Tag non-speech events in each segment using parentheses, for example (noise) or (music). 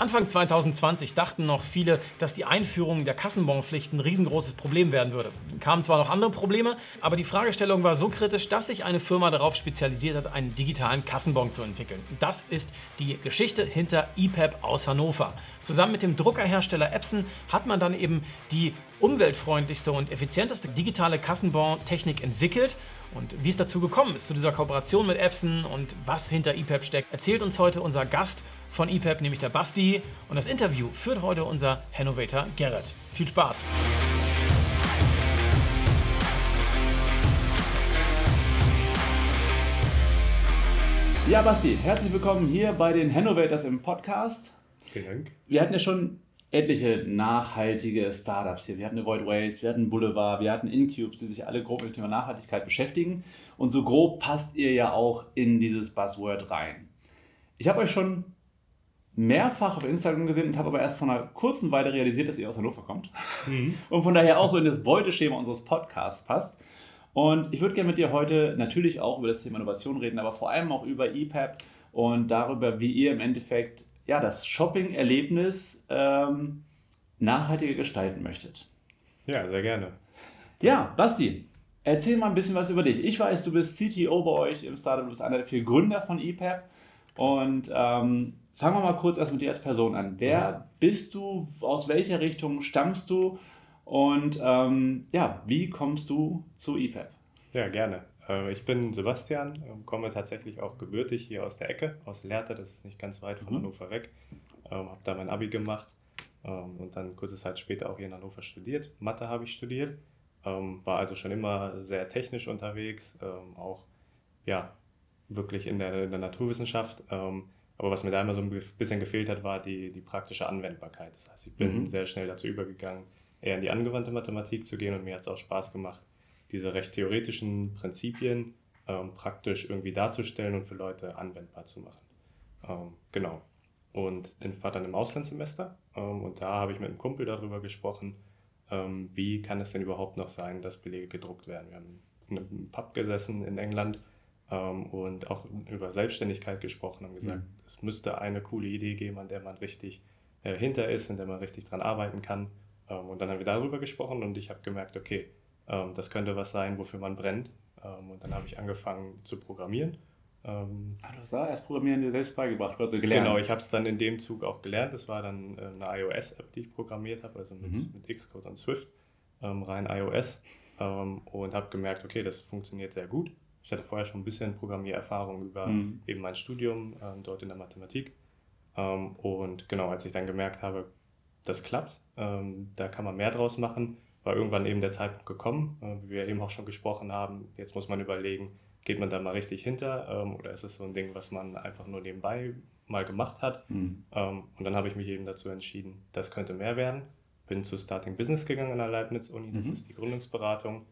Anfang 2020 dachten noch viele, dass die Einführung der Kassenbonpflicht ein riesengroßes Problem werden würde. Kamen zwar noch andere Probleme, aber die Fragestellung war so kritisch, dass sich eine Firma darauf spezialisiert hat, einen digitalen Kassenbon zu entwickeln. Das ist die Geschichte hinter EPAP aus Hannover. Zusammen mit dem Druckerhersteller Epson hat man dann eben die umweltfreundlichste und effizienteste digitale Kassenbon-Technik entwickelt. Und wie es dazu gekommen ist, zu dieser Kooperation mit Epson und was hinter EPAP steckt, erzählt uns heute unser Gast von EPAP, nämlich der Basti. Und das Interview führt heute unser Hannovator Gerrit. Viel Spaß! Ja, Basti, herzlich willkommen hier bei den Hannovators im Podcast. Vielen Dank. Wir hatten ja schon etliche nachhaltige Startups hier. Wir hatten eine Void Waste, wir hatten Boulevard, wir hatten Incubes, die sich alle grob mit dem Thema Nachhaltigkeit beschäftigen. Und so grob passt ihr ja auch in dieses Buzzword rein. Ich habe euch schon mehrfach auf Instagram gesehen und habe aber erst von einer kurzen Weile realisiert, dass ihr aus Hannover kommt. Mhm. (laughs) Und von daher auch so in das Beuteschema unseres Podcasts passt. Und ich würde gerne mit dir heute natürlich auch über das Thema Innovation reden, aber vor allem auch über EPAP und darüber, wie ihr im Endeffekt ja, das Shopping-Erlebnis ähm, nachhaltiger gestalten möchtet. Ja, sehr gerne. Ja, Basti, erzähl mal ein bisschen was über dich. Ich weiß, du bist CTO bei euch im Startup, du bist einer der vier Gründer von EPAP. Und ähm, fangen wir mal kurz erst mit dir als Person an. Wer ja. bist du? Aus welcher Richtung stammst du? Und ähm, ja, wie kommst du zu EPAP? Ja, gerne. Äh, ich bin Sebastian, ähm, komme tatsächlich auch gebürtig hier aus der Ecke, aus Lehrte, das ist nicht ganz weit von mhm. Hannover weg. Ähm, habe da mein Abi gemacht ähm, und dann kurze Zeit später auch hier in Hannover studiert. Mathe habe ich studiert, war also schon immer sehr technisch unterwegs, auch ja, wirklich in der, in der Naturwissenschaft. aber was mir da immer so ein bisschen gefehlt hat, war die, die praktische Anwendbarkeit. Das heißt, ich bin mhm. sehr schnell dazu übergegangen, eher in die angewandte Mathematik zu gehen und mir hat es auch Spaß gemacht, diese recht theoretischen Prinzipien ähm, praktisch irgendwie darzustellen und für Leute anwendbar zu machen. Ähm, genau. Und ich war dann im Auslandssemester ähm, und da habe ich mit einem Kumpel darüber gesprochen, ähm, wie kann es denn überhaupt noch sein, dass Belege gedruckt werden. Wir haben in einem Pub gesessen in England ähm, und auch über Selbstständigkeit gesprochen und gesagt, mhm. es müsste eine coole Idee geben, an der man richtig äh, hinter ist, in der man richtig dran arbeiten kann. Ähm, und dann haben wir darüber gesprochen und ich habe gemerkt, okay, das könnte was sein, wofür man brennt. Ähm, und dann habe ich angefangen zu programmieren. Ähm, ah, du hast da erst Programmieren dir selbst beigebracht, also gelernt. Genau, ich habe es dann in dem Zug auch gelernt. Das war dann äh, eine iOS-App, die ich programmiert habe, also mit, mhm. mit Xcode und Swift, ähm, rein iOS. Ähm, und habe gemerkt, okay, das funktioniert sehr gut. Ich hatte vorher schon ein bisschen Programmiererfahrung über mhm. eben mein Studium ähm, dort in der Mathematik. Ähm, und genau, als ich dann gemerkt habe, das klappt, ähm, da kann man mehr draus machen, war irgendwann eben der Zeitpunkt gekommen, äh, wie wir eben auch schon gesprochen haben. Jetzt muss man überlegen, geht man da mal richtig hinter ähm, oder ist es so ein Ding, was man einfach nur nebenbei mal gemacht hat? Mhm. Ähm, und dann habe ich mich eben dazu entschieden, das könnte mehr werden. Bin zu Starting Business gegangen an der Leibniz-Uni, das mhm. ist die Gründungsberatung.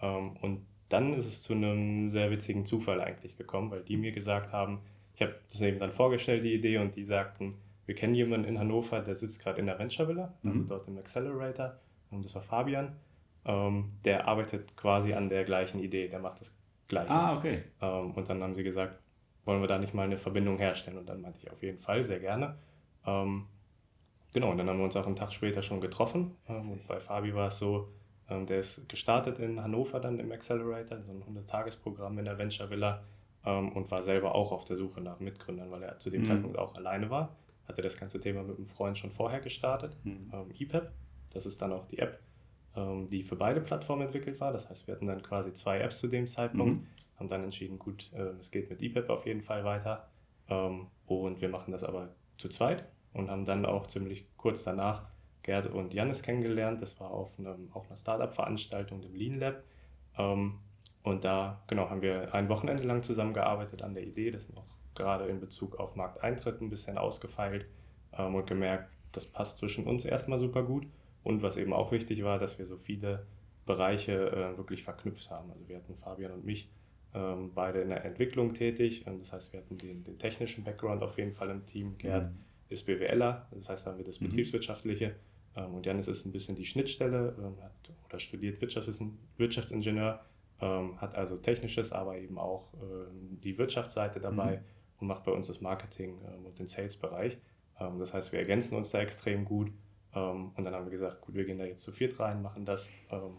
Ähm, und dann ist es zu einem sehr witzigen Zufall eigentlich gekommen, weil die mir gesagt haben, ich habe das eben dann vorgestellt, die Idee, und die sagten, wir kennen jemanden in Hannover, der sitzt gerade in der Venture Villa, also mhm. dort im Accelerator und das war Fabian. Ähm, der arbeitet quasi an der gleichen Idee, der macht das Gleiche. Ah, okay. Ähm, und dann haben sie gesagt, wollen wir da nicht mal eine Verbindung herstellen? Und dann meinte ich auf jeden Fall, sehr gerne. Ähm, genau, und dann haben wir uns auch einen Tag später schon getroffen. Ähm, bei Fabi war es so, ähm, der ist gestartet in Hannover dann im Accelerator, so ein 100-Tages-Programm in der Venture Villa ähm, und war selber auch auf der Suche nach Mitgründern, weil er zu dem mhm. Zeitpunkt auch alleine war. Hatte das ganze Thema mit einem Freund schon vorher gestartet, mhm. EPEP. Das ist dann auch die App, ähm, die für beide Plattformen entwickelt war. Das heißt, wir hatten dann quasi zwei Apps zu dem Zeitpunkt, mhm. haben dann entschieden, gut, äh, es geht mit EPUB auf jeden Fall weiter. Ähm, und wir machen das aber zu zweit und haben dann auch ziemlich kurz danach Gerd und Janis kennengelernt. Das war auf, einem, auf einer Startup-Veranstaltung, dem Lean Lab. Ähm, und da genau haben wir ein Wochenende lang zusammengearbeitet an der Idee, das noch gerade in Bezug auf Markteintritt ein bisschen ausgefeilt ähm, und gemerkt, das passt zwischen uns erstmal super gut. Und was eben auch wichtig war, dass wir so viele Bereiche äh, wirklich verknüpft haben. Also wir hatten Fabian und mich ähm, beide in der Entwicklung tätig. Und das heißt, wir hatten den, den technischen Background auf jeden Fall im Team. Gerd mhm. ist BWLer, das heißt, da haben wir das mhm. Betriebswirtschaftliche. Ähm, und Janis ist ein bisschen die Schnittstelle ähm, hat, oder studiert Wirtschaftsingenieur, ähm, hat also technisches, aber eben auch ähm, die Wirtschaftsseite dabei mhm. und macht bei uns das Marketing ähm, und den Sales-Bereich. Ähm, das heißt, wir ergänzen uns da extrem gut. Ähm, und dann haben wir gesagt, gut, wir gehen da jetzt zu viert rein, machen das. Ähm,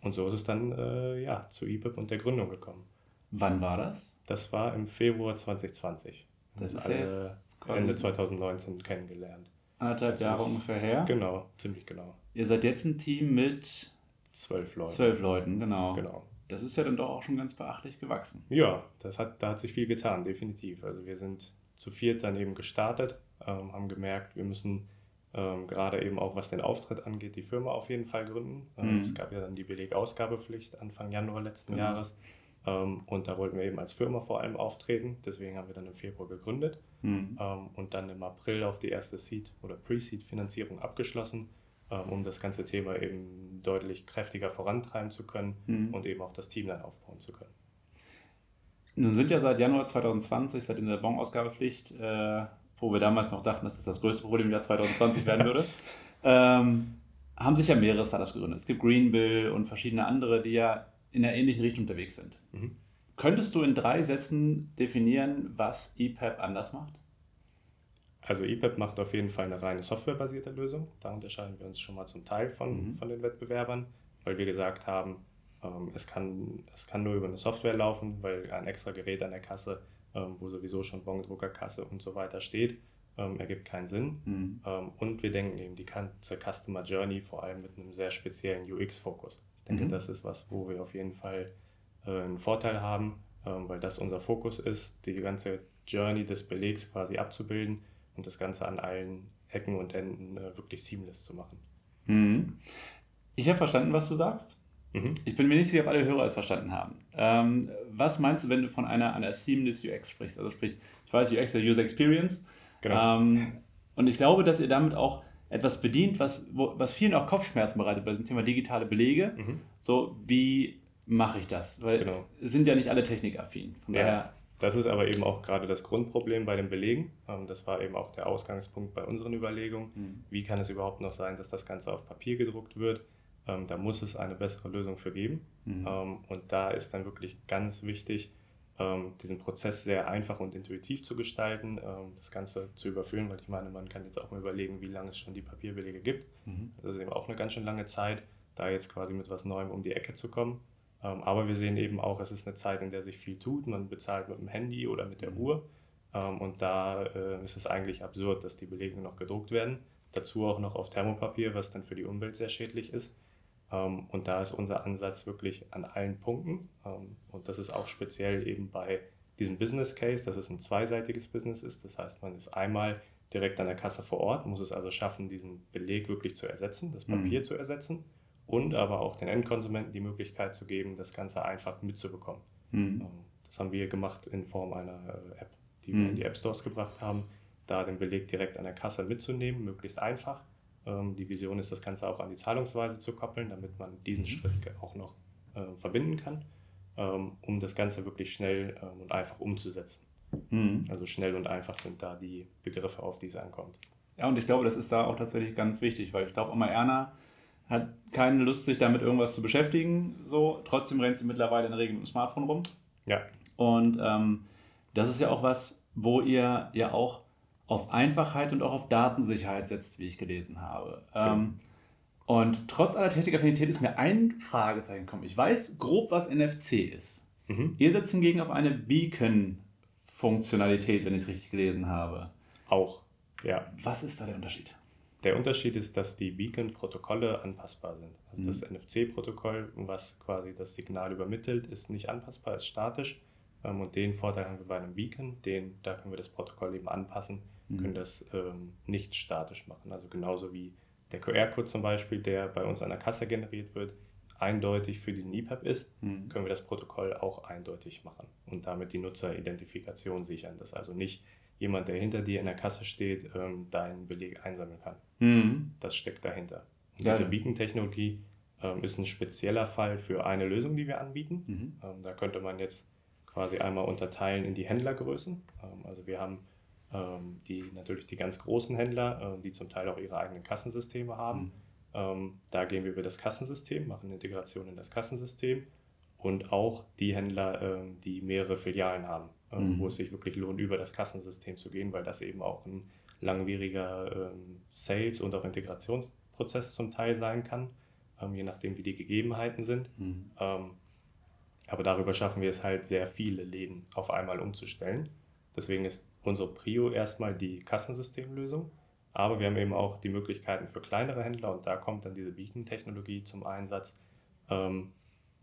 und so ist es dann äh, ja, zu EPIP und der Gründung gekommen. Wann war das? Das war im Februar 2020. Das ist alle jetzt Ende 2019 kennengelernt. anderthalb Das Jahre ist- ungefähr her. Genau, ziemlich genau. Ihr seid jetzt ein Team mit Zwölf Leute. zwölf Leuten, genau. Genau. Das ist ja dann doch auch schon ganz beachtlich gewachsen. Ja, das hat, da hat sich viel getan, definitiv. Also wir sind zu viert dann eben gestartet, ähm, haben gemerkt, wir müssen ähm, gerade eben auch was den Auftritt angeht, die Firma auf jeden Fall gründen. Ähm, Mhm. Es gab ja dann die Belegausgabepflicht Anfang Januar letzten Genau. Jahres. Ähm, und da wollten wir eben als Firma vor allem auftreten. Deswegen haben wir dann im Februar gegründet Hm. ähm, und dann im April auch die erste Seed- oder Pre-Seed-Finanzierung abgeschlossen, ähm, um das ganze Thema eben deutlich kräftiger vorantreiben zu können Mhm. und eben auch das Team dann aufbauen zu können. Nun sind ja seit Januar 2020, seit der Bon-Ausgabepflicht, äh, wo wir damals noch dachten, dass das das größte Problem im Jahr 2020 werden würde, (laughs) ähm, haben sich ja mehrere Startups gegründet. Es gibt Greenbill und verschiedene andere, die ja in einer ähnlichen Richtung unterwegs sind. Mhm. Könntest du in drei Sätzen definieren, was EPAP anders macht? Also EPEP macht auf jeden Fall eine reine softwarebasierte Lösung. Da unterscheiden wir uns schon mal zum Teil von, Mhm. von den Wettbewerbern, weil wir gesagt haben, es, kann, es kann nur über eine Software laufen, weil ein extra Gerät an der Kasse, ähm, wo sowieso schon Bondruckerkasse und so weiter steht, ähm, ergibt keinen Sinn. Hm. Ähm, und wir denken eben die ganze Customer Journey vor allem mit einem sehr speziellen UX-Fokus. Ich denke, Mhm. das ist was, wo wir auf jeden Fall äh, einen Vorteil haben, ähm, weil das unser Fokus ist, die ganze Journey des Belegs quasi abzubilden und das Ganze an allen Ecken und Enden äh, wirklich seamless zu machen. Hm. Ich habe verstanden, was du sagst. Mhm. Ich bin mir nicht sicher, ob alle Hörer es verstanden haben. Ähm, was meinst du, wenn du von einer, einer Seamless UX sprichst? Also sprich, ich weiß, UX ist der User Experience. Genau. Ähm, und ich glaube, dass ihr damit auch etwas bedient, was, wo, was vielen auch Kopfschmerzen bereitet bei dem Thema digitale Belege. Mhm. So, wie mache ich das? Weil Genau. es sind ja nicht alle technikaffin. Von Ja. daher, Das ist aber eben auch gerade das Grundproblem bei den Belegen. Ähm, Das war eben auch der Ausgangspunkt bei unseren Überlegungen. Hm. Wie kann es überhaupt noch sein, dass das Ganze auf Papier gedruckt wird? Ähm, Da muss es eine bessere Lösung für geben. Mhm. Ähm, Und da ist dann wirklich ganz wichtig, ähm, diesen Prozess sehr einfach und intuitiv zu gestalten, ähm, das Ganze zu überführen, weil ich meine, man kann jetzt auch mal überlegen, wie lange es schon die Papierbelege gibt. Mhm. Das ist eben auch eine ganz schön lange Zeit, da jetzt quasi mit was Neuem um die Ecke zu kommen. Ähm, Aber wir sehen eben auch, es ist eine Zeit, in der sich viel tut. Man bezahlt mit dem Handy oder mit der Mhm. Uhr. Ähm, Und da äh, ist es eigentlich absurd, dass die Belege noch gedruckt werden. Dazu auch noch auf Thermopapier, was dann für die Umwelt sehr schädlich ist. Ähm, Und da ist unser Ansatz wirklich an allen Punkten. Ähm, Und das ist auch speziell eben bei diesem Business Case, dass es ein zweiseitiges Business ist. Das heißt, man ist einmal direkt an der Kasse vor Ort, muss es also schaffen, diesen Beleg wirklich zu ersetzen, das Mhm. Papier zu ersetzen und aber auch den Endkonsumenten die Möglichkeit zu geben, das Ganze einfach mitzubekommen. Hm. Ähm, Das haben wir gemacht in Form einer äh, App, die Mhm. wir in die App Stores gebracht haben, da den Beleg direkt an der Kasse mitzunehmen, möglichst einfach. Ähm, Die Vision ist, das Ganze auch an die Zahlungsweise zu koppeln, damit man diesen Mhm. Schritt auch noch äh, verbinden kann, ähm, um das Ganze wirklich schnell ähm, und einfach umzusetzen. Hm. Also schnell und einfach sind da die Begriffe, auf die es ankommt. Ja, und ich glaube, das ist da auch tatsächlich ganz wichtig, weil ich glaube, Oma Erna hat keine Lust, sich damit irgendwas zu beschäftigen. So, trotzdem rennt sie mittlerweile in der Regel mit dem Smartphone rum. Ja, Und ähm, das ist ja auch was, wo ihr ja auch auf Einfachheit und auch auf Datensicherheit setzt, wie ich gelesen habe. Ähm, und trotz aller Technikaffinität ist mir ein Fragezeichen gekommen. Ich weiß grob, was NFC ist. mhm. Ihr setzt hingegen auf eine Beacon-Funktionalität, wenn ich es richtig gelesen habe. auch. Ja, Was ist da der Unterschied? Der Unterschied ist, dass die Beacon-Protokolle anpassbar sind. Also Mhm. das NFC-Protokoll, was quasi das Signal übermittelt, ist nicht anpassbar, ist statisch. Ähm, Und den Vorteil haben wir bei einem Beacon, den, da können wir das Protokoll eben anpassen, Mhm. können das ähm, nicht statisch machen. Also genauso wie der QR-Code zum Beispiel, der bei uns an der Kasse generiert wird, eindeutig für diesen EPAP ist, Mhm. können wir das Protokoll auch eindeutig machen und damit die Nutzeridentifikation sichern, dass also nicht jemand, der hinter dir in der Kasse steht, ähm, deinen Beleg einsammeln kann. Mhm. Das steckt dahinter. Und diese. Beacon-Technologie ähm, ist ein spezieller Fall für eine Lösung, die wir anbieten. Mhm. Ähm, da könnte man jetzt quasi einmal unterteilen in die Händlergrößen. Ähm, also wir haben die natürlich die ganz großen Händler, ähm, die zum Teil auch ihre eigenen Kassensysteme haben. Mhm. Ähm, da gehen wir über das Kassensystem, machen Integration in das Kassensystem und auch die Händler, ähm, die mehrere Filialen haben, ähm, Mhm. wo es sich wirklich lohnt, über das Kassensystem zu gehen, weil das eben auch ein langwieriger ähm, Sales- und auch Integrationsprozess zum Teil sein kann, ähm, je nachdem, wie die Gegebenheiten sind. Mhm. Ähm, aber darüber schaffen wir es halt, sehr viele Läden auf einmal umzustellen. Deswegen ist unsere Prio erstmal die Kassensystemlösung. Aber wir haben eben auch die Möglichkeiten für kleinere Händler und da kommt dann diese Beacon-Technologie zum Einsatz, ähm,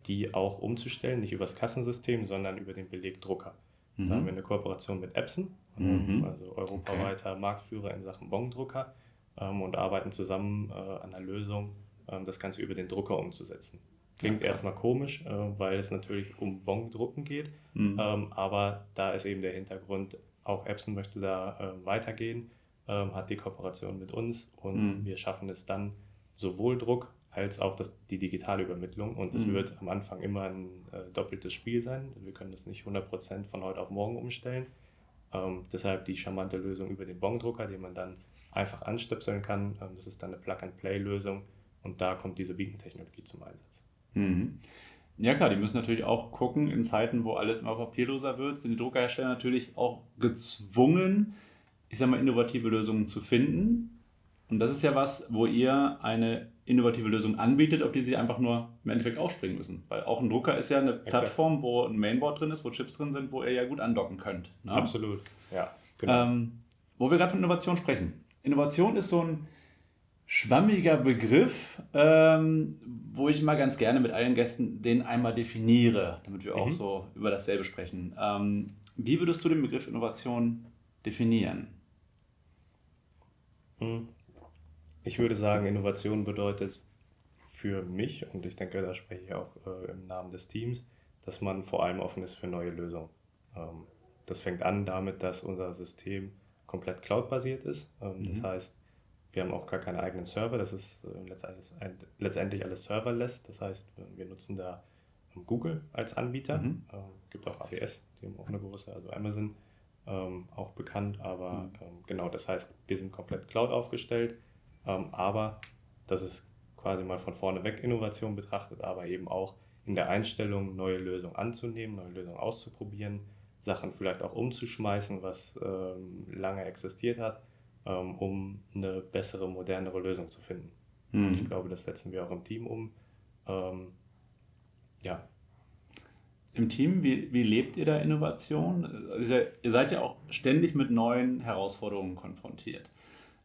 die auch umzustellen, nicht über das Kassensystem, sondern über den Belegdrucker. Mhm. Da haben wir eine Kooperation mit Epson, mhm. also europaweiter okay. Marktführer in Sachen Bongdrucker ähm, und arbeiten zusammen äh, an einer Lösung, ähm, das Ganze über den Drucker umzusetzen. Klingt ja, erstmal komisch, äh, weil es natürlich um Bongdrucken geht, mhm. ähm, aber da ist eben der Hintergrund, auch Epson möchte da äh, weitergehen, ähm, hat die Kooperation mit uns und mhm. wir schaffen es dann, sowohl Druck als auch das, die digitale Übermittlung. Und es mhm. wird am Anfang immer ein äh, doppeltes Spiel sein. Wir können das nicht 100% von heute auf morgen umstellen. Ähm, deshalb die charmante Lösung über den Bongdrucker, den man dann einfach anstöpseln kann. Ähm, das ist dann eine Plug-and-Play-Lösung und da kommt diese Beacon-Technologie zum Einsatz. Mhm. Ja klar, die müssen natürlich auch gucken, in Zeiten, wo alles immer papierloser wird, sind die Druckerhersteller natürlich auch gezwungen, ich sag mal, innovative Lösungen zu finden. Und das ist ja was, wo ihr eine innovative Lösung anbietet, auf die sie einfach nur im Endeffekt aufspringen müssen. Weil auch ein Drucker ist ja eine Plattform, wo ein Mainboard drin ist, wo Chips drin sind, wo ihr ja gut andocken könnt. Ne? Absolut, ja. Genau. Ähm, wo wir gerade von Innovation sprechen. Innovation ist so ein schwammiger Begriff, ähm, wo ich immer ganz gerne mit allen Gästen den einmal definiere, damit wir mhm. auch so über dasselbe sprechen. Ähm, wie würdest du den Begriff Innovation definieren? Hm. Ich würde sagen, Innovation bedeutet für mich, und ich denke, da spreche ich auch äh, im Namen des Teams, dass man vor allem offen ist für neue Lösungen. Ähm, das fängt an damit, dass unser System komplett cloud-basiert ist. Ähm, mhm. Das heißt, wir haben auch gar keine eigenen Server, das ist äh, letztendlich alles serverless. Das heißt, wir nutzen da ähm, Google als Anbieter. Mhm. Ähm, gibt auch AWS, die haben auch eine große, also Amazon ähm, auch bekannt. Aber mhm. ähm, genau, das heißt, wir sind komplett Cloud aufgestellt. Ähm, aber das ist quasi mal von vorne weg Innovation betrachtet, aber eben auch in der Einstellung, neue Lösungen anzunehmen, neue Lösungen auszuprobieren, Sachen vielleicht auch umzuschmeißen, was ähm, lange existiert hat, ähm, um eine bessere, modernere Lösung zu finden. Mhm. Ich glaube, das setzen wir auch im Team um. Ähm, ja. Im Team, wie, wie lebt ihr da Innovation? Also ihr seid ja auch ständig mit neuen Herausforderungen konfrontiert.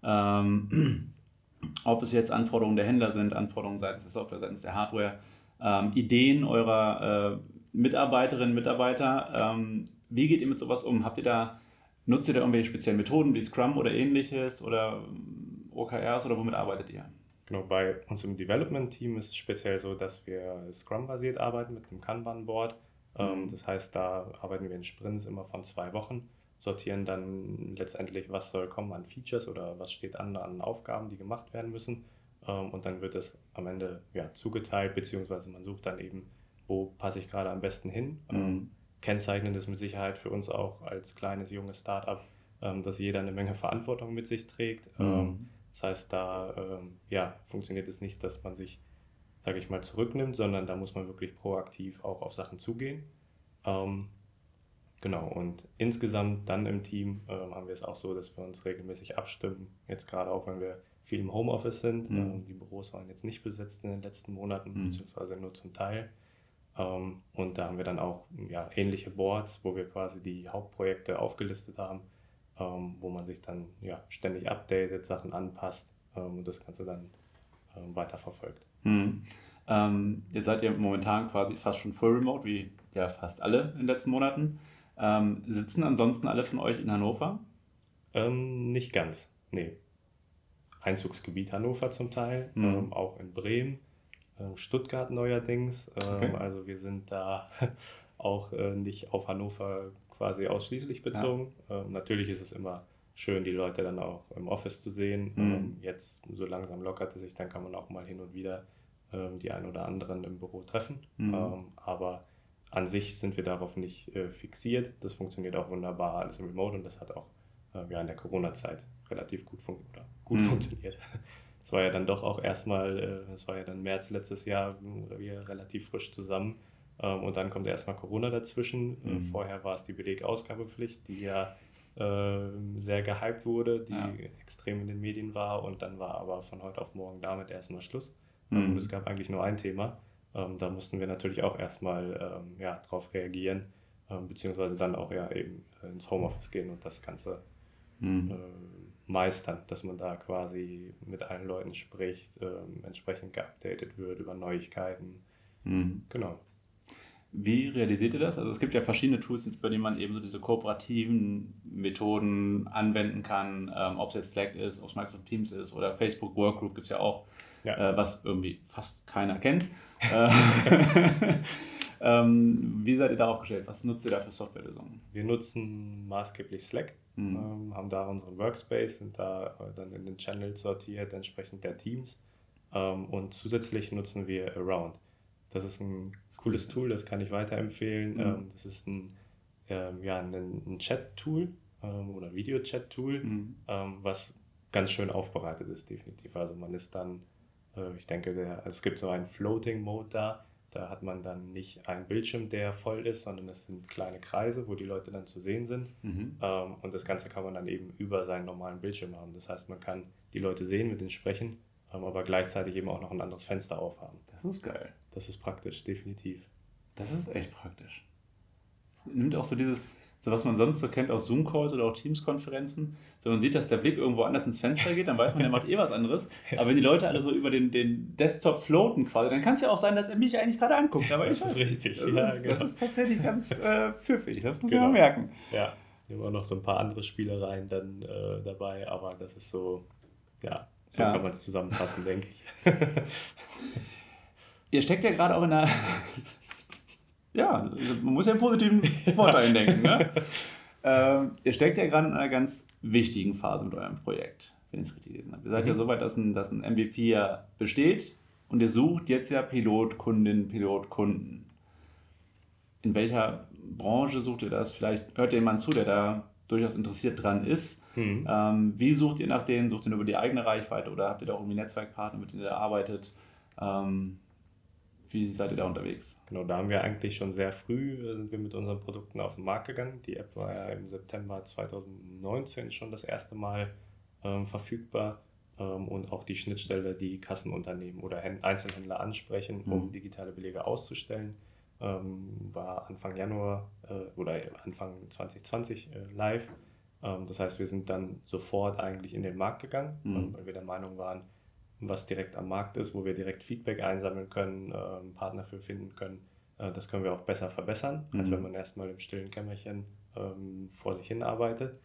Ähm, (clears throat) ob es jetzt Anforderungen der Händler sind, Anforderungen seitens der Software, seitens der Hardware, ähm, Ideen eurer äh, Mitarbeiterinnen und Mitarbeiter. Ähm, wie geht ihr mit sowas um? Habt ihr da, nutzt ihr da irgendwelche speziellen Methoden wie Scrum oder ähnliches oder ähm, OKRs oder womit arbeitet ihr? Genau, bei uns im Development-Team ist es speziell so, dass wir Scrum-basiert arbeiten mit einem Kanban-Board. Ähm, mhm. Das heißt, da arbeiten wir in Sprints immer von zwei Wochen sortieren dann letztendlich, was soll kommen an Features oder was steht an an Aufgaben, die gemacht werden müssen. Ähm, und dann wird es am Ende ja, zugeteilt, beziehungsweise man sucht dann eben, wo passe ich gerade am besten hin. Mhm. Ähm, kennzeichnend ist mit Sicherheit für uns auch als kleines, junges Startup, ähm, dass jeder eine Menge Verantwortung mit sich trägt. Mhm. Das heißt, da ja, funktioniert es nicht, dass man sich, sage ich mal, zurücknimmt, sondern da muss man wirklich proaktiv auch auf Sachen zugehen. Genau, und insgesamt dann im Team äh, haben wir es auch so, dass wir uns regelmäßig abstimmen. Jetzt gerade auch, wenn wir viel im Homeoffice sind. Mhm. Ähm, die Büros waren jetzt nicht besetzt in den letzten Monaten, mhm. beziehungsweise nur zum Teil. Ähm, und da haben wir dann auch ja, ähnliche Boards, wo wir quasi die Hauptprojekte aufgelistet haben, ähm, wo man sich dann ja, ständig updatet, Sachen anpasst ähm, und das Ganze dann ähm, weiterverfolgt. Mhm. Ähm, jetzt seid ihr momentan quasi fast schon full remote, wie ja fast alle in den letzten Monaten. Ähm, sitzen ansonsten alle von euch in Hannover? Nicht ganz, nee. Einzugsgebiet Hannover zum Teil, ähm, auch in Bremen, Stuttgart neuerdings. Ähm, okay. Also wir sind da (laughs) auch äh, nicht auf Hannover quasi ausschließlich bezogen. Ja. Ähm, natürlich ist es immer schön, die Leute dann auch im Office zu sehen. Mhm. jetzt so langsam lockert es sich, dann kann man auch mal hin und wieder die ein oder anderen im Büro treffen. Mhm. aber an sich sind wir darauf nicht äh, fixiert. Das funktioniert auch wunderbar alles im Remote und das hat auch äh, ja, in der Corona-Zeit relativ gut, fun gut mhm. funktioniert. (laughs) Es war ja dann doch auch erstmal, es äh, war ja dann März letztes Jahr, wir relativ frisch zusammen. Ähm, und dann kommt erstmal Corona dazwischen. Äh, mhm. Vorher war es die Belegausgabepflicht, die ja äh, sehr gehypt wurde, die ja. extrem in den Medien war und dann war aber von heute auf morgen damit erstmal Schluss. Mhm. Und es gab eigentlich nur ein Thema. Ähm, da mussten wir natürlich auch erstmal ähm, ja, drauf reagieren, ähm, beziehungsweise dann auch ja eben ins Homeoffice gehen und das Ganze mhm. äh, meistern, dass man da quasi mit allen Leuten spricht, ähm, entsprechend geupdatet wird über Neuigkeiten. Mhm. Genau. Wie realisiert ihr das? Also es gibt ja verschiedene Tools, bei denen man eben so diese kooperativen Methoden anwenden kann, ähm, ob es jetzt Slack ist, ob es Microsoft Teams ist oder Facebook Workgroup gibt es ja auch, ja. Äh, was irgendwie fast keiner kennt. (laughs) Äh, (laughs) ähm, wie seid ihr darauf gestellt? Was nutzt ihr da für Softwarelösungen? Wir nutzen maßgeblich Slack, mhm. ähm, haben da unseren Workspace, sind da äh, dann in den Channels sortiert, entsprechend der Teams. Ähm, und zusätzlich nutzen wir Around. Das ist ein cooles Tool, das kann ich weiterempfehlen. Mhm. Ähm, das ist ein, ähm, ja, ein, ein Chat-Tool ähm, oder Video-Chat-Tool, mhm. ähm, was ganz schön aufbereitet ist, definitiv. Also man ist dann, äh, ich denke, der, es gibt so einen Floating-Mode da. Da hat man dann nicht einen Bildschirm, der voll ist, sondern es sind kleine Kreise, wo die Leute dann zu sehen sind. Mhm. Ähm, und das Ganze kann man dann eben über seinen normalen Bildschirm haben. Das heißt, man kann die Leute sehen, mit denen sprechen aber gleichzeitig eben auch noch ein anderes Fenster aufhaben. Das ist geil. Das ist praktisch, definitiv. Das ist echt praktisch. Das nimmt auch so dieses, so was man sonst so kennt aus Zoom-Calls oder auch Teams-Konferenzen. So man sieht, dass der Blick irgendwo anders ins Fenster geht, dann weiß man, der macht eh was anderes. (laughs) Aber wenn die Leute alle so über den, den Desktop floaten quasi, dann kann es ja auch sein, dass er mich eigentlich gerade anguckt. Aber das ist richtig. Das, ja, ist, genau. das ist tatsächlich ganz äh, pfiffig, das muss genau. man merken. Ja, wir haben auch noch so ein paar andere Spielereien dann äh, dabei, aber das ist so, ja, so ja. kann man es zusammenfassen, denke ich. (laughs) Ihr steckt ja gerade auch in einer. Ja, man muss ja einen positiven Vorteil denken. Ne? (laughs) ähm, ihr steckt ja gerade in einer ganz wichtigen Phase mit eurem Projekt, wenn ich es richtig gelesen habe. Ihr seid mhm. ja so weit, dass ein, dass ein MVP ja besteht und ihr sucht jetzt ja Pilotkundinnen, Pilotkunden. In welcher Branche sucht ihr das? Vielleicht hört ihr jemand zu, der da durchaus interessiert dran ist. Mhm. Ähm, wie sucht ihr nach denen? Sucht ihr nur über die eigene Reichweite oder habt ihr da auch irgendwie Netzwerkpartner, mit denen ihr arbeitet? Ähm, wie seid ihr da unterwegs? Genau, da haben wir eigentlich schon sehr früh äh, sind wir mit unseren Produkten auf den Markt gegangen. Die App war ja im September 2019 schon das erste Mal ähm, verfügbar ähm, und auch die Schnittstelle, die Kassenunternehmen oder Einzelhändler ansprechen, um mhm. digitale Belege auszustellen ähm, war Anfang Januar äh, oder Anfang 2020 äh, live. Ähm, das heißt, wir sind dann sofort eigentlich in den Markt gegangen, mhm. Weil wir der Meinung waren, was direkt am Markt ist, wo wir direkt Feedback einsammeln können, äh, Partner für finden können, äh, das können wir auch besser verbessern, mhm. als wenn man erstmal im stillen Kämmerchen ähm, vor sich hin arbeitet.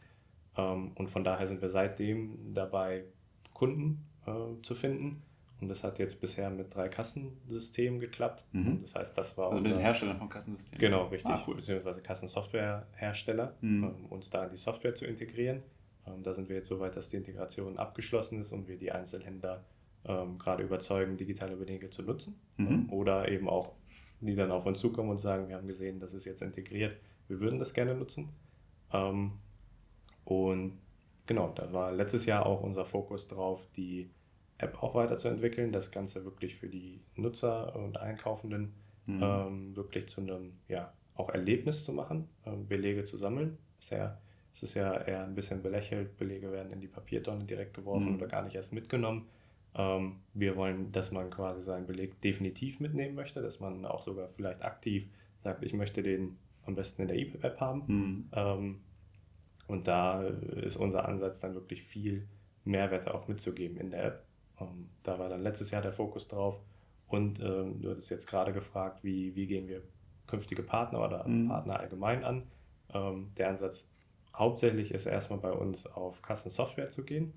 Ähm, und von daher sind wir seitdem dabei, Kunden äh, zu finden und das hat jetzt bisher mit drei Kassensystemen geklappt. Mhm. Das heißt, das war. Also mit den Herstellern von Kassensystemen. Genau, richtig. Ah, cool. Beziehungsweise Kassensoftwarehersteller, mhm. um uns da in die Software zu integrieren. Ähm, da sind wir jetzt so weit, dass die Integration abgeschlossen ist und wir die Einzelhändler ähm, gerade überzeugen, digitale Belege zu nutzen. Mhm. Oder eben auch, die dann auf uns zukommen und sagen, wir haben gesehen, das ist jetzt integriert, wir würden das gerne nutzen. Ähm, und genau, da war letztes Jahr auch unser Fokus drauf, die App auch weiterzuentwickeln, das Ganze wirklich für die Nutzer und Einkaufenden mhm. ähm, wirklich zu einem ja, auch Erlebnis zu machen, ähm, Belege zu sammeln. Bisher ist es ja eher ein bisschen belächelt, Belege werden in die Papiertonne direkt geworfen mhm. oder gar nicht erst mitgenommen. Ähm, wir wollen, dass man quasi seinen Beleg definitiv mitnehmen möchte, dass man auch sogar vielleicht aktiv sagt, ich möchte den am besten in der E-App haben. Mhm. Ähm, und da ist unser Ansatz dann wirklich viel Mehrwerte auch mitzugeben in der App ähm, da war dann letztes Jahr der Fokus drauf. Und ähm, du hattest jetzt gerade gefragt, wie, wie gehen wir künftige Partner oder mhm. Partner allgemein an. Ähm, der Ansatz hauptsächlich ist erstmal bei uns auf Kassensoftware zu gehen,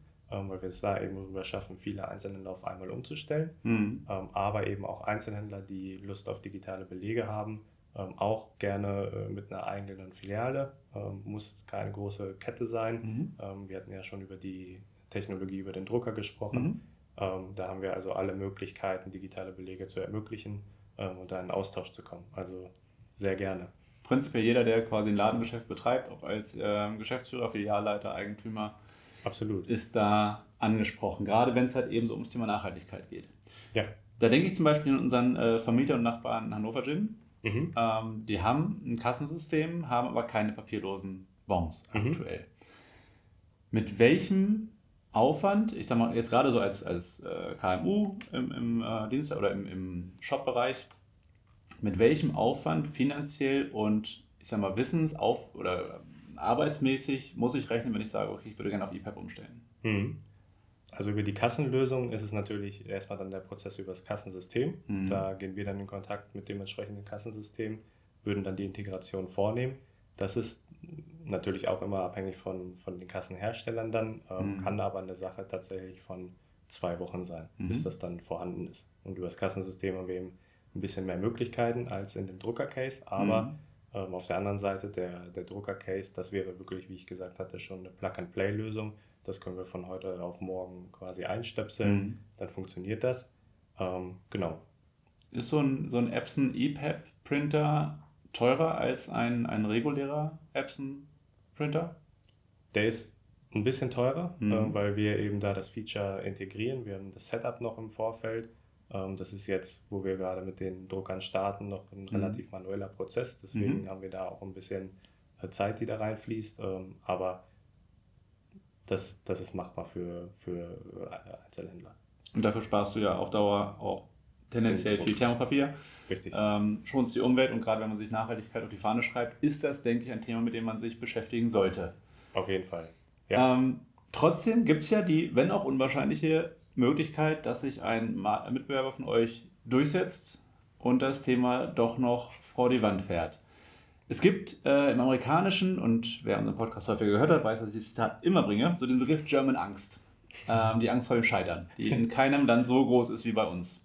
weil wir es da eben rüber schaffen, viele Einzelhändler auf einmal umzustellen. Mhm. Ähm, aber eben auch Einzelhändler, die Lust auf digitale Belege haben, ähm, auch gerne äh, mit einer eigenen Filiale. muss keine große Kette sein. Mhm. wir hatten ja schon über die Technologie, über den Drucker gesprochen. Mhm. Ähm, da haben wir also alle Möglichkeiten, digitale Belege zu ermöglichen ähm, und da in Austausch zu kommen. Also sehr gerne. Prinzipiell jeder, der quasi ein Ladengeschäft betreibt, ob als äh, Geschäftsführer, Filialleiter, Eigentümer, Absolut. ist da angesprochen. Gerade wenn es halt eben so ums Thema Nachhaltigkeit geht. Ja. Da denke ich zum Beispiel an unseren äh, Vermieter und Nachbarn Hannover Gym. Mhm. Ähm, die haben ein Kassensystem, haben aber keine papierlosen Bons mhm. aktuell. Mit welchem Aufwand, ich sag mal, jetzt gerade so als, als äh, KMU im, im äh, Dienst oder im, im Shop-Bereich, mit welchem Aufwand finanziell und ich sag mal wissensauf oder arbeitsmäßig muss ich rechnen, wenn ich sage, okay, ich würde gerne auf EPAP umstellen? Mhm. Also über die Kassenlösung ist es natürlich erstmal dann der Prozess über das Kassensystem. Mhm. Da gehen wir dann in Kontakt mit dem entsprechenden Kassensystem, würden dann die Integration vornehmen. Das ist natürlich auch immer abhängig von, von den Kassenherstellern dann, ähm, mhm. kann aber eine Sache tatsächlich von zwei Wochen sein, mhm. bis das dann vorhanden ist. Und über das Kassensystem haben wir eben ein bisschen mehr Möglichkeiten als in dem Drucker-Case, aber mhm. Ähm, auf der anderen Seite der, der Drucker-Case, das wäre wirklich, wie ich gesagt hatte, schon eine Plug-and-Play-Lösung das können wir von heute auf morgen quasi einstöpseln, mhm. dann funktioniert das. Ähm, genau. Ist so ein, so ein Epson EPAP-Printer teurer als ein, ein regulärer Epson-Printer? Der ist ein bisschen teurer, mhm. äh, weil wir eben da das Feature integrieren. Wir haben das Setup noch im Vorfeld. Ähm, das ist jetzt, wo wir gerade mit den Druckern starten, noch ein mhm. relativ manueller Prozess. Deswegen mhm. haben wir da auch ein bisschen äh, Zeit, die da reinfließt. Ähm, aber das, das ist machbar für, für Einzelhändler. Und dafür sparst du ja auf Dauer auch tendenziell viel Thermopapier. Richtig. Ähm, schonst die Umwelt und gerade wenn man sich Nachhaltigkeit auf die Fahne schreibt, ist das, denke ich, ein Thema, mit dem man sich beschäftigen sollte. Auf jeden Fall. Ja. Ähm, trotzdem gibt es ja die, wenn auch unwahrscheinliche Möglichkeit, dass sich ein Mitbewerber von euch durchsetzt und das Thema doch noch vor die Wand fährt. Es gibt äh, im Amerikanischen, und wer unseren Podcast häufiger gehört hat, weiß, dass ich das Zitat immer bringe, so den Begriff German Angst. Ähm, die Angst vor dem Scheitern, die in (laughs) keinem Land so groß ist wie bei uns.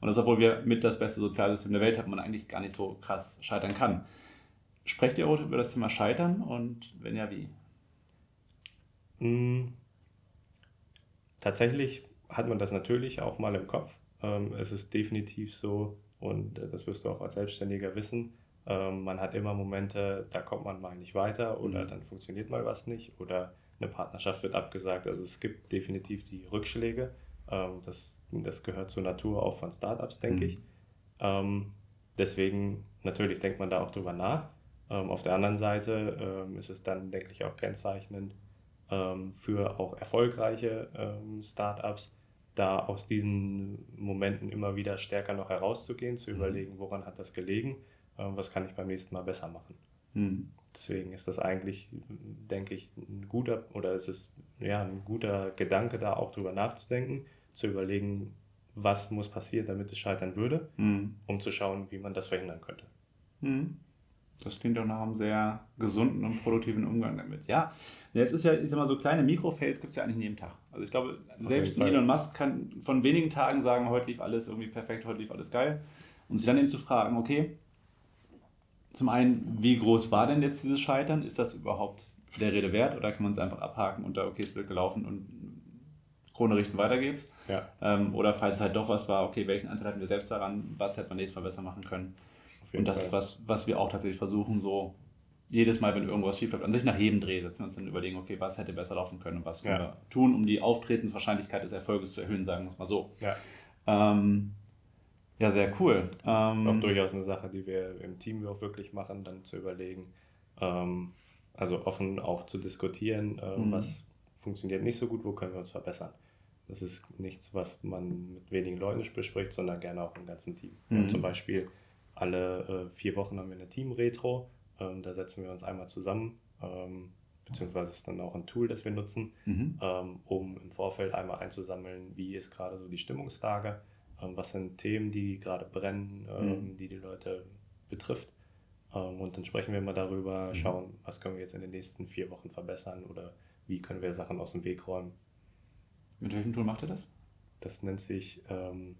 Und das, obwohl wir mit das beste Sozialsystem der Welt haben, man eigentlich gar nicht so krass scheitern kann. Sprecht ihr auch über das Thema Scheitern und wenn ja, wie? Mhm. Tatsächlich hat man das natürlich auch mal im Kopf. Ähm, es ist definitiv so, und äh, das wirst du auch als Selbstständiger wissen, ähm, man hat immer Momente, da kommt man mal nicht weiter oder mhm. dann funktioniert mal was nicht oder eine Partnerschaft wird abgesagt. Also es gibt definitiv die Rückschläge. Ähm, das, das gehört zur Natur auch von Startups, denke mhm. ich. Ähm, deswegen natürlich denkt man da auch drüber nach. Ähm, auf der anderen Seite ähm, ist es dann, denke ich, auch kennzeichnend ähm, für auch erfolgreiche Startups, da aus diesen Momenten immer wieder stärker noch herauszugehen, zu mhm. überlegen, woran hat das gelegen ähm, was kann ich beim nächsten Mal besser machen. Mhm. Deswegen ist das eigentlich, denke ich, ein guter oder es ist ja ein guter Gedanke, da auch drüber nachzudenken, zu überlegen, was muss passieren, damit es scheitern würde, mhm. um zu schauen, wie man das verhindern könnte. Mhm. Das klingt doch nach einem sehr gesunden und produktiven Umgang damit. Ja, es ist ja, ich sag mal, so kleine Mikrofails gibt es ja eigentlich jeden Tag. Also ich glaube, selbst Elon Musk kann von wenigen Tagen sagen, heute lief alles irgendwie perfekt, heute lief alles geil. Und sich dann eben zu fragen, okay, zum einen, wie groß war denn jetzt dieses Scheitern? Ist das überhaupt der Rede wert oder kann man es einfach abhaken und da, okay, es wird gelaufen und Krone richten, weiter geht's? Ja. Ähm, oder falls es halt doch was war, okay, welchen Anteil hatten wir selbst daran? Was hätte man nächstes Mal besser machen können? Und das Fall. ist was, was wir auch tatsächlich versuchen, so jedes Mal, wenn irgendwas schief läuft, an sich nach jedem Dreh setzen wir uns dann überlegen, okay, was hätte besser laufen können und was können wir tun, um die Auftretenswahrscheinlichkeit des Erfolges zu erhöhen, sagen wir es mal so. Ja. Ähm, ja, sehr cool. Ähm, auch durchaus eine Sache, die wir im Team auch wirklich machen, dann zu überlegen, ähm, also offen auch zu diskutieren, äh, mhm. was funktioniert nicht so gut, wo können wir uns verbessern. Das ist nichts, was man mit wenigen Leuten bespricht, sondern gerne auch im ganzen Team. Mhm. zum Beispiel alle äh, vier Wochen haben wir eine Team-Retro, ähm, da setzen wir uns einmal zusammen, ähm, beziehungsweise ist dann auch ein Tool, das wir nutzen, mhm. ähm, um im Vorfeld einmal einzusammeln, wie ist gerade so die Stimmungslage ähm, was sind Themen, die gerade brennen, ähm, mhm. die die Leute betrifft. Ähm, und dann sprechen wir mal darüber, mhm. schauen, was können wir jetzt in den nächsten vier Wochen verbessern oder wie können wir Sachen aus dem Weg räumen. Mit welchem Tool macht ihr das? Das nennt sich, ähm,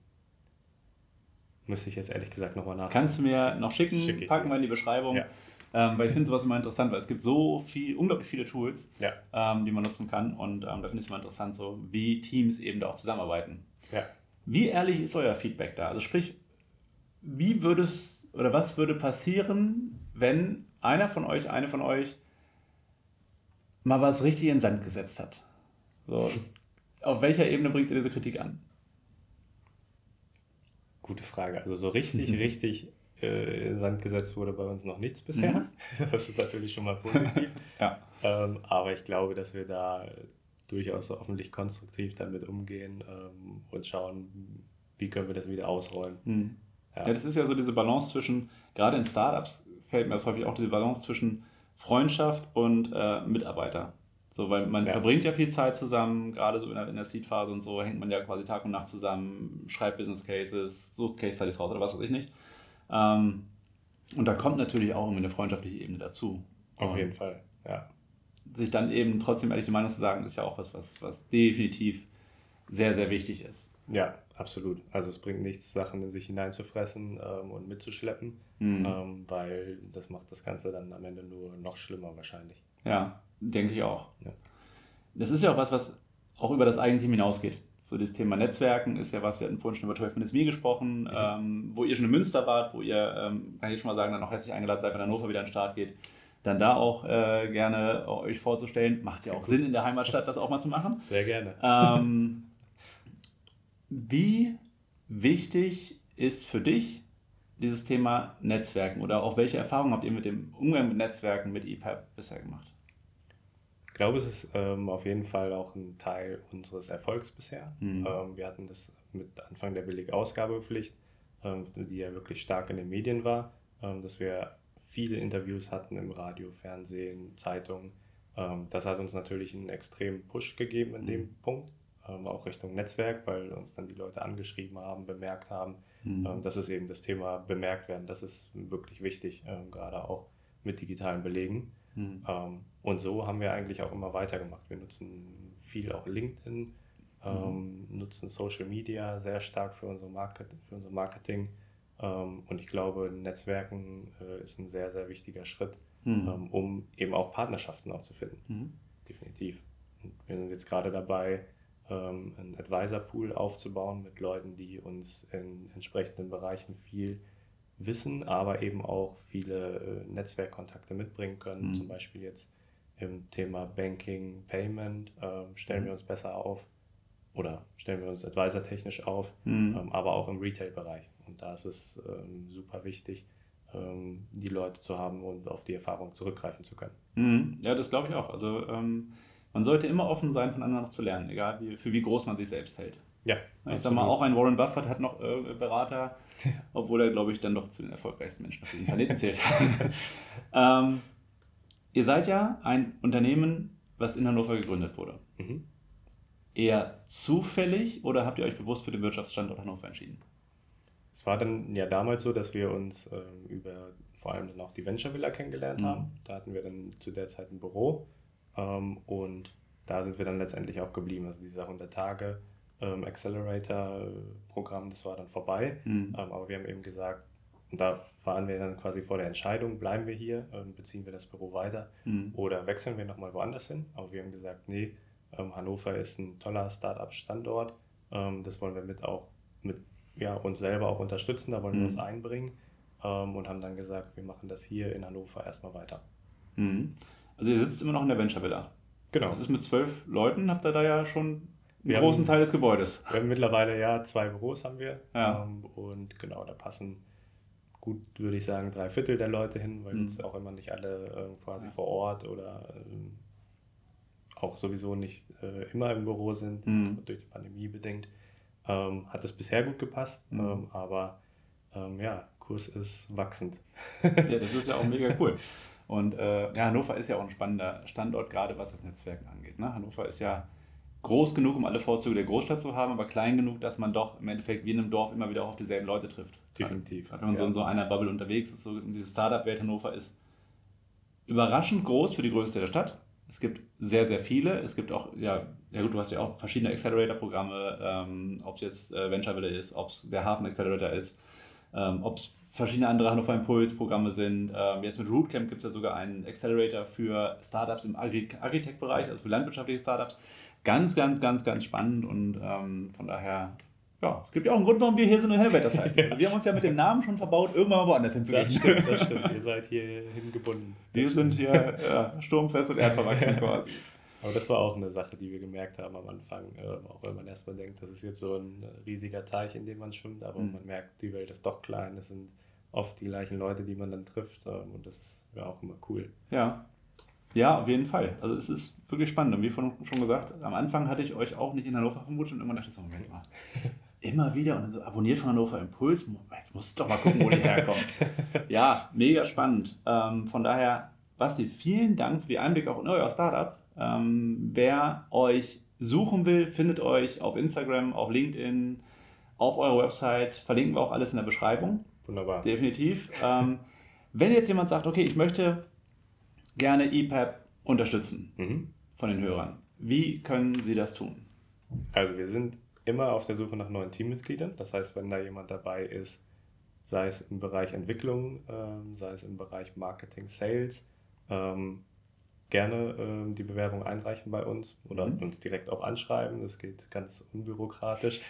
müsste ich jetzt ehrlich gesagt nochmal nach. Kannst du mir noch schicken, Schick packen wir in die Beschreibung. Ja. Ähm, weil ich finde sowas immer interessant, weil es gibt so viel, unglaublich viele Tools, ja. ähm, die man nutzen kann. Und ähm, da finde ich es immer interessant, so wie Teams eben da auch zusammenarbeiten. Ja. Wie ehrlich ist euer Feedback da? Also sprich, wie würde es oder was würde passieren, wenn einer von euch, eine von euch mal was richtig in den Sand gesetzt hat? So, (laughs) auf welcher Ebene bringt ihr diese Kritik an? Gute Frage. Also so richtig, (laughs) richtig äh, Sand gesetzt wurde bei uns noch nichts bisher. Mhm. (laughs) Das ist natürlich schon mal positiv. (laughs) ja. Ähm, aber ich glaube, dass wir da durchaus hoffentlich konstruktiv damit umgehen ähm, und schauen, wie können wir das wieder ausräumen. Mhm. Ja. ja. das ist ja so diese Balance zwischen, gerade in Startups fällt mir das häufig auch, diese Balance zwischen Freundschaft und äh, Mitarbeiter. So, weil man ja. verbringt ja viel Zeit zusammen, gerade so in der, in der Seed-Phase und so, hängt man ja quasi Tag und Nacht zusammen, schreibt Business Cases, sucht Case Studies raus oder was weiß ich nicht. Ähm, und da kommt natürlich auch irgendwie eine freundschaftliche Ebene dazu. Auf und jeden Fall, ja. Sich dann eben trotzdem ehrlich die Meinung zu sagen, ist ja auch was, was, was definitiv sehr, sehr wichtig ist. Ja, absolut. Also es bringt nichts, Sachen in sich hineinzufressen ähm, und mitzuschleppen, mhm. ähm, weil das macht das Ganze dann am Ende nur noch schlimmer wahrscheinlich. Ja, denke ich auch. Ja. Das ist ja auch was, was auch über das eigene Team hinausgeht. So das Thema Netzwerken ist ja was, wir hatten vorhin schon über 12 Minutes Me gesprochen, mhm. ähm, wo ihr schon in Münster wart, wo ihr, ähm, kann ich schon mal sagen, dann auch herzlich eingeladen seid, wenn Hannover wieder an den Start geht, dann da auch äh, gerne euch vorzustellen. Macht ja auch Sinn, in der Heimatstadt das auch mal zu machen. Sehr gerne. Ähm, wie wichtig ist für dich dieses Thema Netzwerken oder auch welche Erfahrungen habt ihr mit dem Umgang mit Netzwerken mit EPAP bisher gemacht? Ich glaube, es ist ähm, auf jeden Fall auch ein Teil unseres Erfolgs bisher. Mhm. Ähm, wir hatten das mit Anfang der Billig-Ausgabepflicht, ähm, die ja wirklich stark in den Medien war, ähm, dass wir viele Interviews hatten im Radio, Fernsehen, Zeitungen. Ähm, das hat uns natürlich einen extremen Push gegeben in mhm. dem Punkt ähm, auch Richtung Netzwerk, weil uns dann die Leute angeschrieben haben, bemerkt haben. Mhm. Ähm, das ist eben das Thema bemerkt werden. Das ist wirklich wichtig, gerade auch mit digitalen Belegen. Mhm. Ähm, und so haben wir eigentlich auch immer weitergemacht. Wir nutzen viel auch LinkedIn, ähm, mhm. nutzen Social Media sehr stark für unser, Market, für unser Marketing. Ähm, und ich glaube, Netzwerken äh, ist ein sehr, sehr wichtiger Schritt, mhm. um eben auch Partnerschaften auch zu finden. Mhm. Definitiv. Und wir sind jetzt gerade dabei, ähm, einen Advisor-Pool aufzubauen mit Leuten, die uns in entsprechenden Bereichen viel wissen, aber eben auch viele äh, Netzwerkkontakte mitbringen können. Mhm. Zum Beispiel jetzt im Thema Banking, Payment äh, stellen mhm. wir uns besser auf oder stellen wir uns advisor-technisch auf, mhm. ähm, aber auch im Retail-Bereich. Und da ist es ähm, super wichtig, ähm, die Leute zu haben und auf die Erfahrung zurückgreifen zu können. Mhm. Ja, das glaube ich auch. Also ähm, man sollte immer offen sein, voneinander noch zu lernen, egal wie, für wie groß man sich selbst hält. Ja. Ich absolut. sag mal, auch ein Warren Buffett hat noch äh, Berater, (laughs) obwohl er, glaube ich, dann doch zu den erfolgreichsten Menschen auf diesem Planeten zählt. (laughs) ähm, ihr seid ja ein Unternehmen, was in Hannover gegründet wurde. Mhm. Eher zufällig oder habt ihr euch bewusst für den Wirtschaftsstandort Hannover entschieden? Es war dann ja damals so, dass wir uns ähm, über vor allem dann auch die Venture Villa kennengelernt mhm. haben. Da hatten wir dann zu der Zeit ein Büro ähm, und da sind wir dann letztendlich auch geblieben. Also dieser 100 Tage ähm, Accelerator-Programm, das war dann vorbei. Mhm. Ähm, aber wir haben eben gesagt, und da waren wir dann quasi vor der Entscheidung, bleiben wir hier, ähm, beziehen wir das Büro weiter mhm. oder wechseln wir nochmal woanders hin. Aber wir haben gesagt, nee, ähm, Hannover ist ein toller Start-up-Standort. Ähm, das wollen wir mit auch mit ja, uns selber auch unterstützen, da wollen wir mhm. uns einbringen und haben dann gesagt, wir machen das hier in Hannover erstmal weiter. Mhm. Also ihr sitzt immer noch in der Venture Villa. Genau. Das ist mit zwölf Leuten, habt ihr da ja schon einen wir großen haben, Teil des Gebäudes. Wir haben mittlerweile ja zwei Büros haben wir. Ja. Ähm, und genau, da passen gut, würde ich sagen, drei Viertel der Leute hin, weil mhm. jetzt auch immer nicht alle äh, quasi ja. vor Ort oder äh, auch sowieso nicht äh, immer im Büro sind, mhm. durch die Pandemie bedingt. Ähm, hat es bisher gut gepasst, mhm. ähm, aber ähm, ja, Kurs ist wachsend. ja, das ist ja auch mega cool. (laughs) Und äh, ja, Hannover ist ja auch ein spannender Standort, gerade was das Netzwerken angeht. Ne? Hannover ist ja groß genug, um alle Vorzüge der Großstadt zu haben, aber klein genug, dass man doch im Endeffekt wie in einem Dorf immer wieder auf dieselben Leute trifft. Definitiv. Wenn man ja. so in so einer Bubble unterwegs ist, so diese Startup-Welt Hannover ist überraschend groß für die Größe der Stadt. Es gibt sehr, sehr viele. Es gibt auch, ja, ja gut, du hast ja auch verschiedene Accelerator-Programme, ähm, ob es jetzt äh, Venture Villa ist, ob es der Hafen Accelerator ist, ähm, ob es verschiedene andere Hannover Impuls-Programme sind. Ähm, jetzt mit Rootcamp gibt es ja sogar einen Accelerator für Startups im Agri Agritech-Bereich, also für landwirtschaftliche Startups. Ganz, ganz, ganz, ganz spannend und ähm, von daher, ja, es gibt ja auch einen Grund, warum wir hier sind und Helvet das (laughs) heißt. Also wir haben uns ja mit dem Namen schon verbaut, irgendwann woanders hinzugehen. Das stimmt, das stimmt. (laughs) Ihr seid hier hingebunden. Wir sind hier ja, sturmfest und erdverwachsen (laughs) quasi. Aber das war auch eine Sache, die wir gemerkt haben am Anfang, äh, auch wenn man erstmal denkt, das ist jetzt so ein riesiger Teich, in dem man schwimmt, aber mhm. man merkt, die Welt ist doch klein, es sind oft die gleichen Leute, die man dann trifft. Ähm, und das ist ja auch immer cool. Ja. Ja, auf jeden Fall. Also es ist wirklich spannend. Und wie schon gesagt, am Anfang hatte ich euch auch nicht in Hannover vermutet und irgendwann dachte ich so, Moment mal, (laughs) immer wieder und dann so abonniert von Hannover Impuls, jetzt musst du doch mal gucken, wo die herkommen. (laughs) ja, mega spannend. Ähm, von daher, Basti, vielen Dank für die Einblicke auch in euer Startup. Ähm, wer euch suchen will, findet euch auf Instagram, auf LinkedIn, auf eurer Website. Verlinken wir auch alles in der Beschreibung. Wunderbar. Definitiv. ähm, wenn jetzt jemand sagt, okay, ich möchte gerne EPAP unterstützen Mhm. von den Hörern, wie können sie das tun? Also wir sind immer auf der Suche nach neuen Teammitgliedern. Das heißt, wenn da jemand dabei ist, sei es im Bereich Entwicklung, ähm, sei es im Bereich Marketing, Sales, ähm, gerne ähm, die Bewerbung einreichen bei uns oder Mhm. uns direkt auch anschreiben. Das geht ganz unbürokratisch.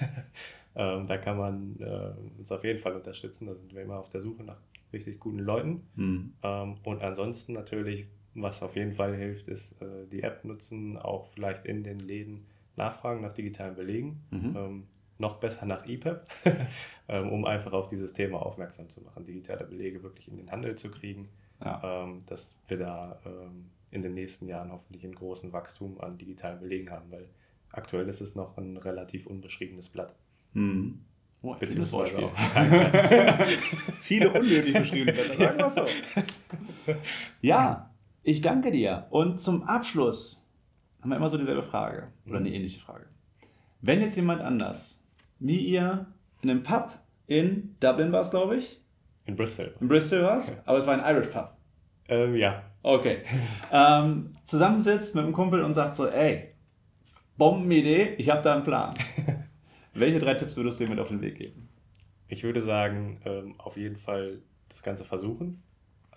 (laughs) ähm, da kann man äh, uns auf jeden Fall unterstützen. Da sind wir immer auf der Suche nach richtig guten Leuten. Hm. Ähm, und ansonsten natürlich, was auf jeden Fall hilft, ist äh, die App nutzen, auch vielleicht in den Läden nachfragen nach digitalen Belegen. Mhm. Ähm, noch besser nach EPAP, (laughs) ähm, um einfach auf dieses Thema aufmerksam zu machen, digitale Belege wirklich in den Handel zu kriegen, Ja. ähm, dass wir da ähm, in den nächsten Jahren hoffentlich einen großen Wachstum an digitalen Belegen haben, weil aktuell ist es noch ein relativ unbeschriebenes Blatt. Hm. Oh, Beziehungsweise Wortspiel. auch. Viele unnötig beschrieben, sagen wir so. Ja, ich danke dir. Und zum Abschluss haben wir immer so dieselbe Frage oder eine ähnliche Frage. Wenn jetzt jemand anders, wie ihr in einem Pub in Dublin war es, glaube ich, In Bristol. in Bristol war es, aber es war ein Irish Pub. Ähm, ja, Okay. (laughs) Ähm, zusammensitzt mit einem Kumpel und sagt so, ey, Bombenidee, ich habe da einen Plan. (laughs) Welche drei Tipps würdest du dir mit auf den Weg geben? Ich würde sagen, ähm, auf jeden Fall das Ganze versuchen.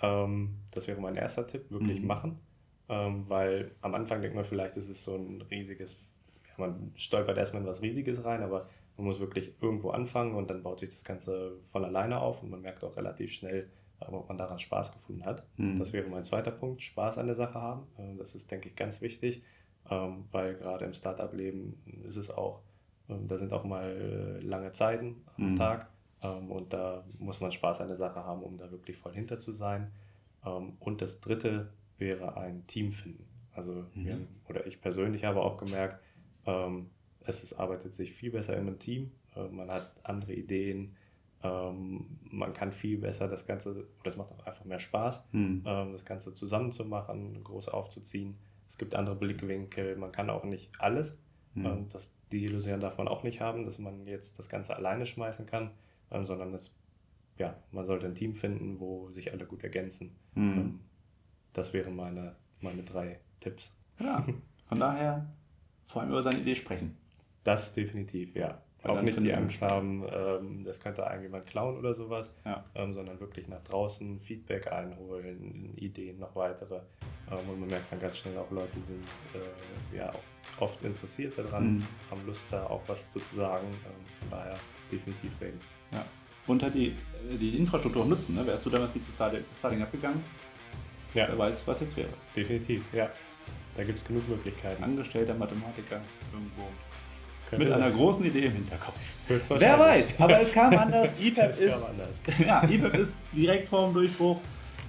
Ähm, das wäre mein erster Tipp, wirklich Mhm. machen. Ähm, weil am Anfang denkt man vielleicht, es ist so ein riesiges, ja, man stolpert erstmal in was Riesiges rein, aber man muss wirklich irgendwo anfangen und dann baut sich das Ganze von alleine auf und man merkt auch relativ schnell, ähm, ob man daran Spaß gefunden hat. Mhm. Das wäre mein zweiter Punkt, Spaß an der Sache haben. Ähm, Das ist, denke ich, ganz wichtig, ähm, weil gerade im Startup-Leben ist es auch, da sind auch mal äh, lange Zeiten am Mhm. Tag ähm, und da muss man Spaß an der Sache haben, um da wirklich voll hinter zu sein. Ähm, Und das dritte wäre ein Team finden. Also wir, Mhm. oder ich persönlich habe auch gemerkt, ähm, es ist, arbeitet sich viel besser in einem Team. Äh, Man hat andere Ideen. Ähm, man kann viel besser das Ganze, oder es macht auch einfach mehr Spaß, Hm. ähm, das Ganze zusammen zu machen, groß aufzuziehen. Es gibt andere Blickwinkel, man kann auch nicht alles. Hm. Ähm, das, die Illusion darf man auch nicht haben, dass man jetzt das Ganze alleine schmeißen kann, ähm, sondern es, ja, man sollte ein Team finden, wo sich alle gut ergänzen. Hm. Ähm, das wären meine, meine drei Tipps. Ja, von daher vor allem über seine Idee sprechen. Das definitiv, ja. Weil Auch nicht die Angst haben, ähm, das könnte irgendjemand klauen oder sowas, Ja. ähm, sondern wirklich nach draußen Feedback einholen, Ideen noch weitere. Ähm, und man merkt dann ganz schnell auch, Leute sind äh, ja auch oft interessiert daran, Mhm. haben Lust da auch was zu sagen. Ähm, von daher definitiv reden. Ja. Und halt die, die Infrastruktur auch nutzen. Ne? Wärst du damals nicht zu Starting, abgegangen, Ja, wer weiß, was jetzt wäre. definitiv, ja. Da gibt es genug Möglichkeiten. Angestellter Mathematiker irgendwo. Könnte Mit einer sein. großen Idee im Hinterkopf. Wer weiß, aber es kam (laughs) anders. EPAP kam ist, anders. ja, EPAP ist direkt vorm Durchbruch.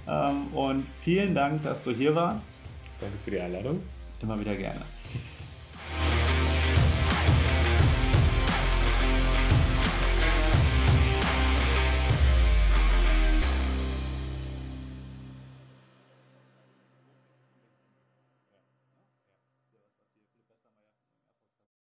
Ähm, und vielen Dank, dass du hier warst. Danke für die Einladung. Immer wieder gerne.